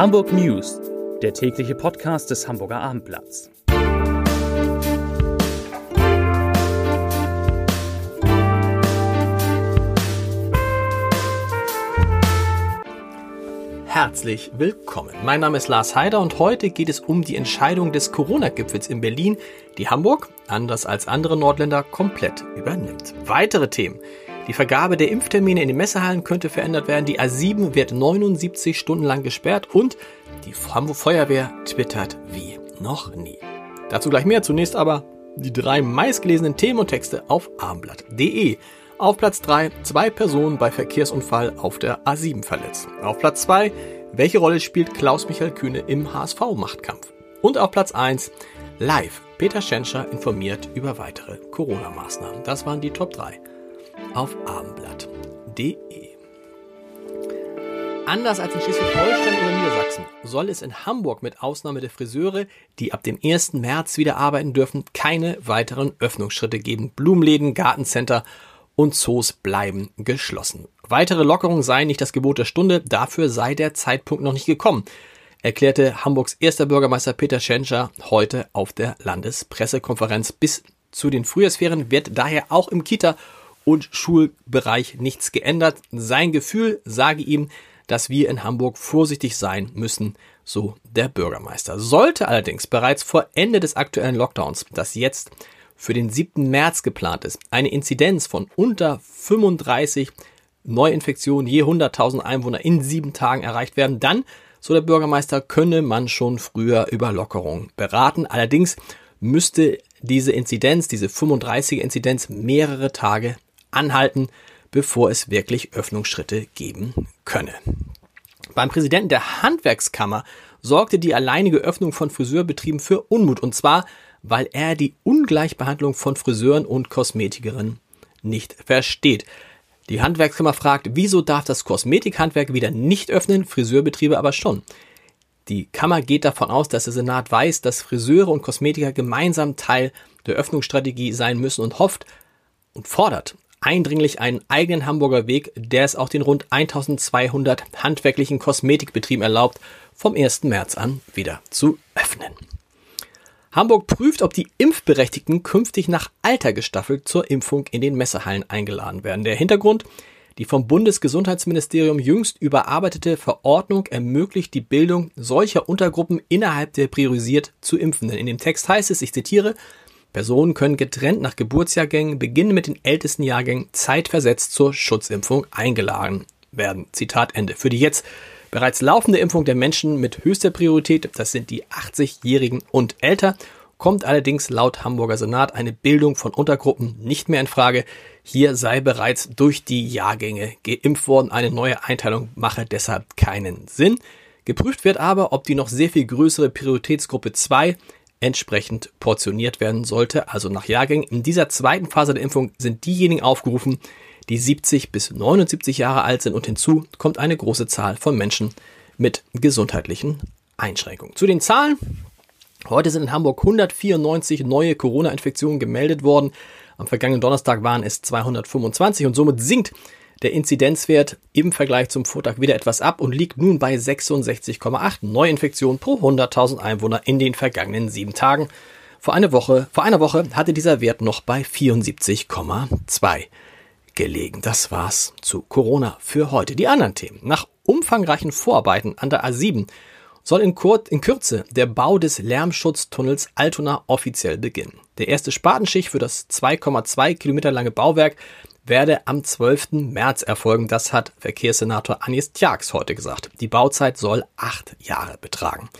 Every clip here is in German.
Hamburg News, der tägliche Podcast des Hamburger Abendblatts. Herzlich willkommen. Mein Name ist Lars Heider und heute geht es um die Entscheidung des Corona-Gipfels in Berlin, die Hamburg, anders als andere Nordländer, komplett übernimmt. Weitere Themen. Die Vergabe der Impftermine in den Messehallen könnte verändert werden. Die A7 wird 79 Stunden lang gesperrt und die Hamburg Feuerwehr twittert wie noch nie. Dazu gleich mehr. Zunächst aber die drei meistgelesenen Themen und Texte auf abendblatt.de. Auf Platz 3 zwei Personen bei Verkehrsunfall auf der A7 verletzt. Auf Platz 2 welche Rolle spielt Klaus-Michael Kühne im HSV-Machtkampf? Und auf Platz 1 live Peter Schenscher informiert über weitere Corona-Maßnahmen. Das waren die Top 3 auf abendblatt.de. Anders als in Schleswig-Holstein oder Niedersachsen soll es in Hamburg mit Ausnahme der Friseure, die ab dem 1. März wieder arbeiten dürfen, keine weiteren Öffnungsschritte geben. Blumenläden, Gartencenter und Zoos bleiben geschlossen. Weitere Lockerungen seien nicht das Gebot der Stunde, dafür sei der Zeitpunkt noch nicht gekommen, erklärte Hamburgs erster Bürgermeister Peter Schenscher heute auf der Landespressekonferenz. Bis zu den Frühjahrsferien wird daher auch im Kita- und Schulbereich nichts geändert. Sein Gefühl sage ihm, dass wir in Hamburg vorsichtig sein müssen, so der Bürgermeister. Sollte allerdings bereits vor Ende des aktuellen Lockdowns, das jetzt für den 7. März geplant ist, eine Inzidenz von unter 35 Neuinfektionen je 100.000 Einwohner in sieben Tagen erreicht werden, dann, so der Bürgermeister, könne man schon früher über Lockerungen beraten. Allerdings müsste diese Inzidenz, diese 35er Inzidenz mehrere Tage anhalten, bevor es wirklich Öffnungsschritte geben könne. Beim Präsidenten der Handwerkskammer sorgte die alleinige Öffnung von Friseurbetrieben für Unmut und zwar, weil er die Ungleichbehandlung von Friseuren und Kosmetikerinnen nicht versteht. Die Handwerkskammer fragt, wieso darf das Kosmetikhandwerk wieder nicht öffnen, Friseurbetriebe aber schon. Die Kammer geht davon aus, dass der Senat weiß, dass Friseure und Kosmetiker gemeinsam Teil der Öffnungsstrategie sein müssen und hofft und fordert eindringlich einen eigenen Hamburger Weg, der es auch den rund 1200 handwerklichen Kosmetikbetrieben erlaubt, vom 1. März an wieder zu öffnen. Hamburg prüft, ob die Impfberechtigten künftig nach Alter gestaffelt zur Impfung in den Messehallen eingeladen werden. Der Hintergrund, die vom Bundesgesundheitsministerium jüngst überarbeitete Verordnung ermöglicht die Bildung solcher Untergruppen innerhalb der priorisiert zu Impfenden. In dem Text heißt es, ich zitiere, Personen können getrennt nach Geburtsjahrgängen, beginnen mit den ältesten Jahrgängen, zeitversetzt zur Schutzimpfung eingeladen werden. Zitat Ende. Für die jetzt bereits laufende Impfung der Menschen mit höchster Priorität, das sind die 80-Jährigen und älter, kommt allerdings laut Hamburger Senat eine Bildung von Untergruppen nicht mehr in Frage. Hier sei bereits durch die Jahrgänge geimpft worden. Eine neue Einteilung mache deshalb keinen Sinn. Geprüft wird aber, ob die noch sehr viel größere Prioritätsgruppe 2 entsprechend portioniert werden sollte, also nach Jahrgängen. In dieser zweiten Phase der Impfung sind diejenigen aufgerufen, die 70 bis 79 Jahre alt sind und hinzu kommt eine große Zahl von Menschen mit gesundheitlichen Einschränkungen. Zu den Zahlen. Heute sind in Hamburg 194 neue Corona-Infektionen gemeldet worden. Am vergangenen Donnerstag waren es 225 und somit sinkt der Inzidenzwert im Vergleich zum Vortag wieder etwas ab und liegt nun bei 66,8 Neuinfektionen pro 100.000 Einwohner in den vergangenen sieben Tagen. Vor einer Woche, vor einer Woche hatte dieser Wert noch bei 74,2 gelegen. Das war's zu Corona für heute. Die anderen Themen. Nach umfangreichen Vorarbeiten an der A7 soll in, Kur in Kürze der Bau des Lärmschutztunnels Altona offiziell beginnen. Der erste Spatenschicht für das 2,2 Kilometer lange Bauwerk werde am 12. März erfolgen. Das hat Verkehrssenator Agnes Tjax heute gesagt. Die Bauzeit soll acht Jahre betragen.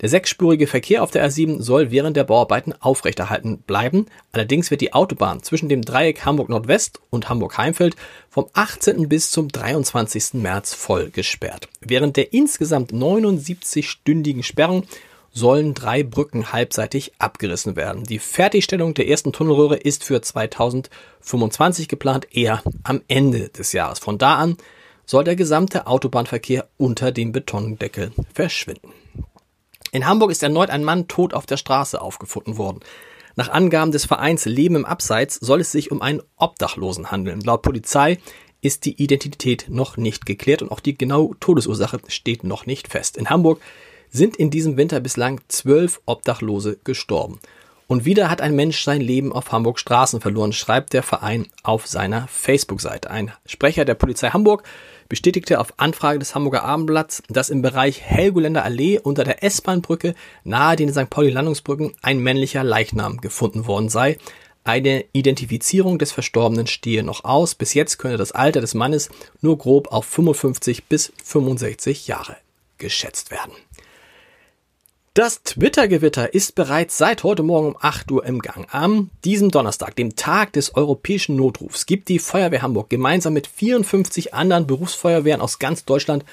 Der sechsspurige Verkehr auf der R7 soll während der Bauarbeiten aufrechterhalten bleiben. Allerdings wird die Autobahn zwischen dem Dreieck Hamburg Nordwest und Hamburg Heimfeld vom 18. bis zum 23. März voll gesperrt. Während der insgesamt 79-stündigen Sperrung sollen drei Brücken halbseitig abgerissen werden. Die Fertigstellung der ersten Tunnelröhre ist für 2025 geplant, eher am Ende des Jahres. Von da an soll der gesamte Autobahnverkehr unter dem Betondeckel verschwinden. In Hamburg ist erneut ein Mann tot auf der Straße aufgefunden worden. Nach Angaben des Vereins Leben im Abseits soll es sich um einen Obdachlosen handeln. Laut Polizei ist die Identität noch nicht geklärt und auch die genaue Todesursache steht noch nicht fest. In Hamburg sind in diesem Winter bislang zwölf Obdachlose gestorben. Und wieder hat ein Mensch sein Leben auf Hamburg Straßen verloren, schreibt der Verein auf seiner Facebook-Seite. Ein Sprecher der Polizei Hamburg bestätigte auf Anfrage des Hamburger Abendblatts, dass im Bereich Helgoländer Allee unter der S-Bahn-Brücke nahe den St. Pauli-Landungsbrücken ein männlicher Leichnam gefunden worden sei. Eine Identifizierung des Verstorbenen stehe noch aus. Bis jetzt könne das Alter des Mannes nur grob auf 55 bis 65 Jahre geschätzt werden. Das Twitter-Gewitter ist bereits seit heute Morgen um 8 Uhr im Gang. Am diesem Donnerstag, dem Tag des europäischen Notrufs, gibt die Feuerwehr Hamburg gemeinsam mit 54 anderen Berufsfeuerwehren aus ganz Deutschland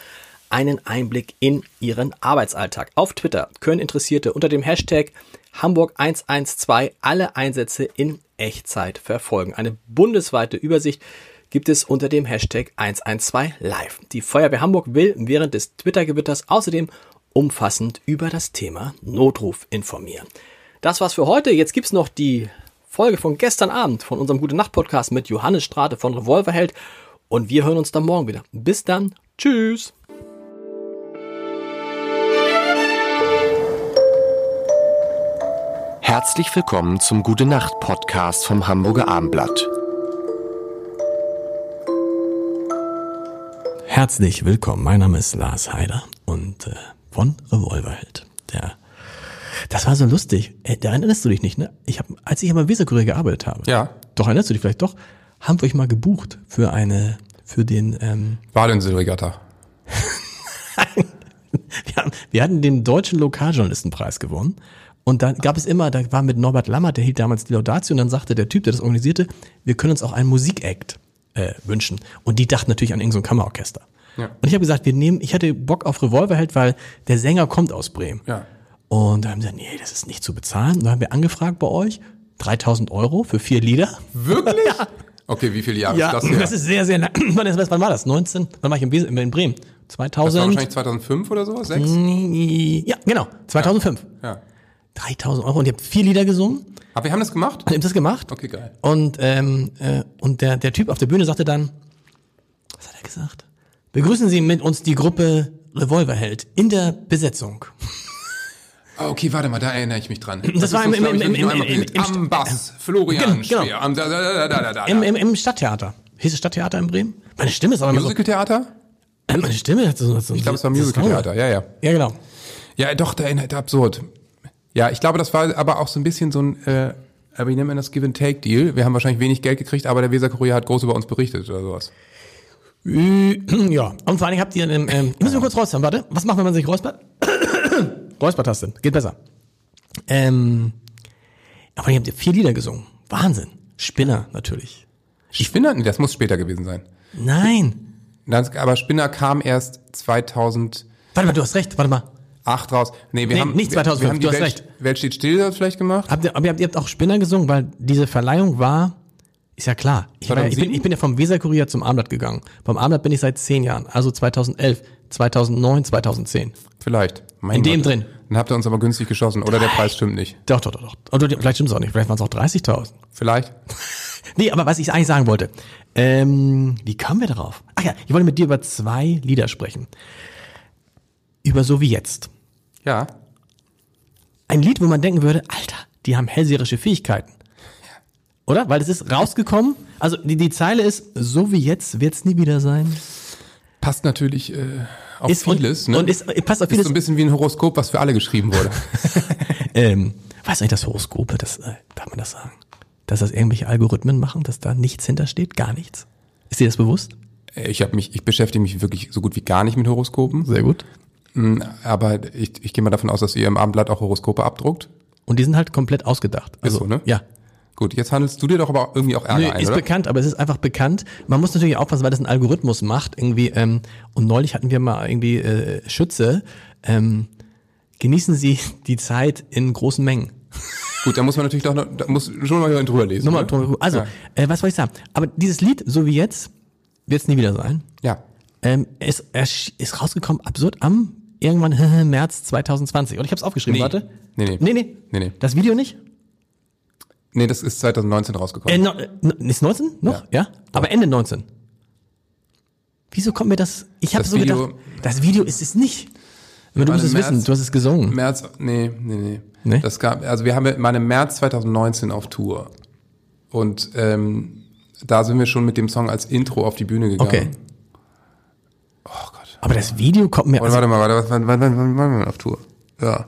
einen Einblick in ihren Arbeitsalltag. Auf Twitter können Interessierte unter dem Hashtag Hamburg 112 alle Einsätze in Echtzeit verfolgen. Eine bundesweite Übersicht gibt es unter dem Hashtag 112 live. Die Feuerwehr Hamburg will während des Twitter-Gewitters außerdem umfassend über das Thema Notruf informieren. Das war's für heute. Jetzt gibt's noch die Folge von gestern Abend von unserem Gute Nacht Podcast mit Johannes Strate von Revolverheld und wir hören uns dann morgen wieder. Bis dann. Tschüss. Herzlich willkommen zum Gute Nacht Podcast vom Hamburger Abendblatt. Herzlich willkommen. Mein Name ist Lars Heider und äh, von Revolverheld. Der, das war so lustig. Äh, da erinnerst du dich nicht, ne? Ich hab, als ich aber Weserkurier gearbeitet habe. Ja. Doch erinnerst du dich vielleicht doch? Haben wir euch mal gebucht für eine, für den. Ähm, Badenseeregatta. wir, haben, wir hatten den deutschen Lokaljournalistenpreis gewonnen. Und da gab es immer, da war mit Norbert Lammert, der hielt damals die Laudatio, und dann sagte der Typ, der das organisierte, wir können uns auch einen Musikact äh, wünschen. Und die dachten natürlich an irgendein so Kammerorchester. Ja. Und ich habe gesagt, wir nehmen, ich hatte Bock auf Revolverheld, weil der Sänger kommt aus Bremen. Ja. Und da haben sie gesagt, nee, das ist nicht zu bezahlen. Und dann haben wir angefragt bei euch, 3000 Euro für vier Lieder. Wirklich? Okay, wie viele Jahre Ja, ist das her? das ist sehr, sehr lang. Wann, war das? 19? Wann war ich in, Bremen? das war 2000? wahrscheinlich 2005 oder so? Sechs? Ja, genau, 2005. Ja. 3000 Euro und ihr habt vier Lieder gesungen. Aber wir haben das gemacht? Ihr habt das gemacht. Okay, geil. Und, ähm, äh, und der, der Typ auf der Bühne sagte dann, was hat er gesagt? Begrüßen Sie mit uns die Gruppe Revolverheld in der Besetzung. Ah, okay, warte mal, da erinnere ich mich dran. Das war im- glaub im- ich, im- im- im- im- Am Bass, Florian Genau. Am da, da, da, da, da, Im, im, Im Stadttheater. Hieß es Stadttheater in Bremen? Meine Stimme ist aber immer so, Musicaltheater? äh, meine Stimme hat so, so Ich glaube, es war Musicaltheater, ja, ja. Ja, genau. Ja, doch, da erinnert absurd. Ja, ich glaube, das war aber auch so ein bisschen so ein, äh, wie nennt man das, Give-and-Take-Deal. Wir haben wahrscheinlich wenig Geld gekriegt, aber der Weser-Kurier hat groß über uns berichtet oder sowas. Ja, und vor allen Dingen habt ihr, ähm, ähm, ich muss mal kurz räuspern, warte. Was macht, wenn man sich räuspert? Räuspertaste, geht besser. Ähm, aber ihr habt ihr vier Lieder gesungen. Wahnsinn. Spinner, natürlich. Spinner? Nee, das muss später gewesen sein. Nein. Das, aber Spinner kam erst 2008 Warte mal, du hast recht, warte mal. raus. Nee, wir Nee, haben nicht wir, 2005, wir haben die du hast Welt, recht. Welt steht still das vielleicht gemacht. Habt ihr, aber ihr habt, ihr habt auch Spinner gesungen, weil diese Verleihung war, ist ja klar. Ich, ja- ich, bin, 2007? ich bin ja vom Weserkurier zum Abendblatt gegangen. Vom Abendblatt bin ich seit zehn Jahren, also 2011, 2009, 2010. Vielleicht. Mein In dem Gott. drin. Dann habt ihr uns aber günstig geschossen. Oder der Preis stimmt nicht. Doch, doch, doch, doch. Oder vielleicht stimmt es auch nicht, vielleicht waren es auch 30.000. Vielleicht. Nee, aber was ich eigentlich sagen wollte, ähm, wie kamen wir darauf? Ach ja, ich wollte mit dir über zwei Lieder sprechen. Über So wie jetzt. Ja. Ein Lied, wo man denken würde, Alter, die haben hellseherische Fähigkeiten. Oder? Weil es ist rausgekommen, also die, die Zeile ist, so wie jetzt wird's nie wieder sein. Passt natürlich äh, auf Ist und- vieles. ne? und ist- passt auf Ist vieles. so ein bisschen wie ein Horoskop, was für alle geschrieben wurde. Ähm, du eigentlich, das Horoskope, das, äh, darf man das sagen? Dass das irgendwelche Algorithmen machen, dass da nichts hintersteht, gar nichts? Ist dir das bewusst? Äh, ich habe mich, ich beschäftige mich wirklich so gut wie gar nicht mit Horoskopen. Sehr gut. Mm, Aber ich, ich gehe mal davon aus, dass ihr im Abendblatt auch Horoskope abdruckt. Und die sind halt komplett ausgedacht. Also, so, ne? Ja. Gut, jetzt handelst du dir doch aber irgendwie auch Ärger Nö, ein, ist oder? bekannt, aber es ist einfach bekannt. Man muss natürlich aufpassen, weil das ein Algorithmus macht. Irgendwie, ähm, und neulich hatten wir mal irgendwie äh, Schütze. Ähm, genießen Sie die Zeit in großen Mengen. Gut, da muss man natürlich doch noch, da muss schon mal jemand drüber lesen. Nochmal, ne? drum- also, Ja. äh, was soll ich sagen? Aber dieses Lied, so wie jetzt, wird es nie wieder sein. ja. Ähm, es, es ist rausgekommen, absurd, am irgendwann März 2020. Und ich habe es aufgeschrieben, Nee. warte. Nee, nee. Nee, nee. Nee, nee. Das Video nicht? Nee, das ist 2019 Äh, rausgekommen. no, no, ist 19 noch? Ja. Aber Ende 19. Wieso kommt mir das? Ich habe so Video- gedacht, das Video ist es nicht. Aber du musst Meine es wissen, März- du hast es gesungen. März, nee, nee, nee. Nee? Das gab, also wir haben ja- im März 2019 auf Tour. Und ähm, da sind wir schon mit dem Song als Intro auf die Bühne gegangen. Okay. Oh Gott. Aber das Video kommt mir. Warte, Also, warte mal, warte, wann, wann, wann, wann waren wir auf Tour? Ja.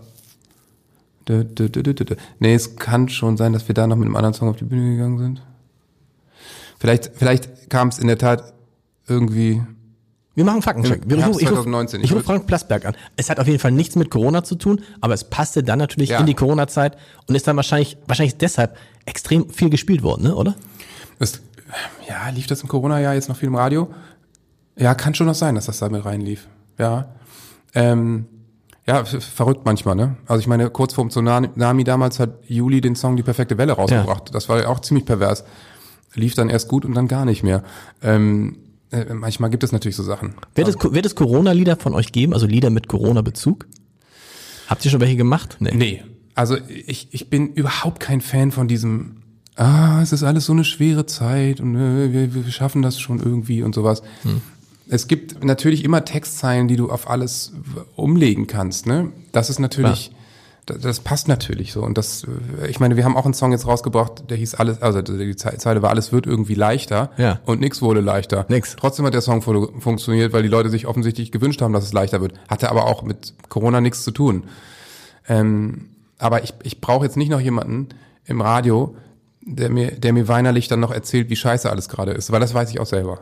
Dö, dö, dö, dö, dö. Nee, es kann schon sein, dass wir da noch mit einem anderen Song auf die Bühne gegangen sind. Vielleicht, vielleicht kam es in der Tat irgendwie. wir machen Faktencheck. Wir- Ich Herbst rufe ich ruf, 2019. ich Ich ruf würd- Frank Plasberg an. Es hat auf jeden Fall nichts mit Corona zu tun, aber es passte dann natürlich Ja. in die Corona-Zeit und ist dann wahrscheinlich, wahrscheinlich deshalb extrem viel gespielt worden, ne, oder? Das, ja, lief das im Corona-Jahr jetzt noch viel im Radio? Ja, kann schon noch sein, dass das da mit reinlief. Ja. Ähm, ja, verrückt manchmal, ne? Also ich meine, kurz vorm Tsunami damals hat Juli den Song Die perfekte Welle rausgebracht. Das war ja auch ziemlich pervers. Lief dann erst gut und dann gar nicht mehr. Ähm, äh, manchmal gibt es natürlich so Sachen. Wird es, wird es Corona-Lieder von euch geben, also Lieder mit Corona-Bezug? Habt ihr schon welche gemacht? Nee. Nee. Also ich, ich bin überhaupt kein Fan von diesem, ah, es ist alles so eine schwere Zeit und äh, wir, wir schaffen das schon irgendwie und sowas. Es gibt natürlich immer Textzeilen, die du auf alles umlegen kannst. Ne? Das ist natürlich, das, das passt natürlich so. Und das, äh, ich meine, wir haben auch einen Song jetzt rausgebracht, der hieß alles, also die Ze- Zeile war, alles wird irgendwie leichter Ja. und nix wurde leichter. Nix. Trotzdem hat der Song fu- funktioniert, weil die Leute sich offensichtlich gewünscht haben, dass es leichter wird. Hatte aber auch mit Corona nichts zu tun. Ähm, aber ich, ich brauche jetzt nicht noch jemanden im Radio, der mir, der mir weinerlich dann noch erzählt, wie scheiße alles gerade ist, weil das weiß ich auch selber.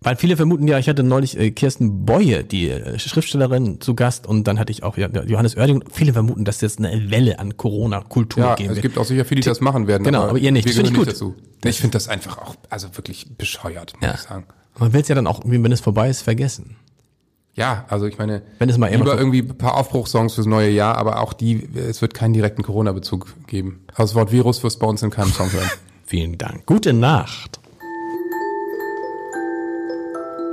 Weil viele vermuten ja, ich hatte neulich äh, Kirsten Beue, die äh, Schriftstellerin, zu Gast und dann hatte ich auch ja, Johannes Oerding. Viele vermuten, dass jetzt eine Welle an Corona-Kultur Ja, geben es wird. gibt auch sicher viele, die das machen werden. Genau, aber ihr nicht. Wir Das ich nicht dazu. Ich finde das einfach auch, also wirklich bescheuert, muss Ja. ich sagen. Man will es ja dann auch, wenn es vorbei ist, vergessen. Ja, also ich meine, Wenn es mal lieber immer- irgendwie ein paar Aufbruchssongs fürs neue Jahr, aber auch die, es wird keinen direkten Corona-Bezug geben. Also das Wort Virus wirst bei uns in keinem Song hören. Vielen Dank. Gute Nacht.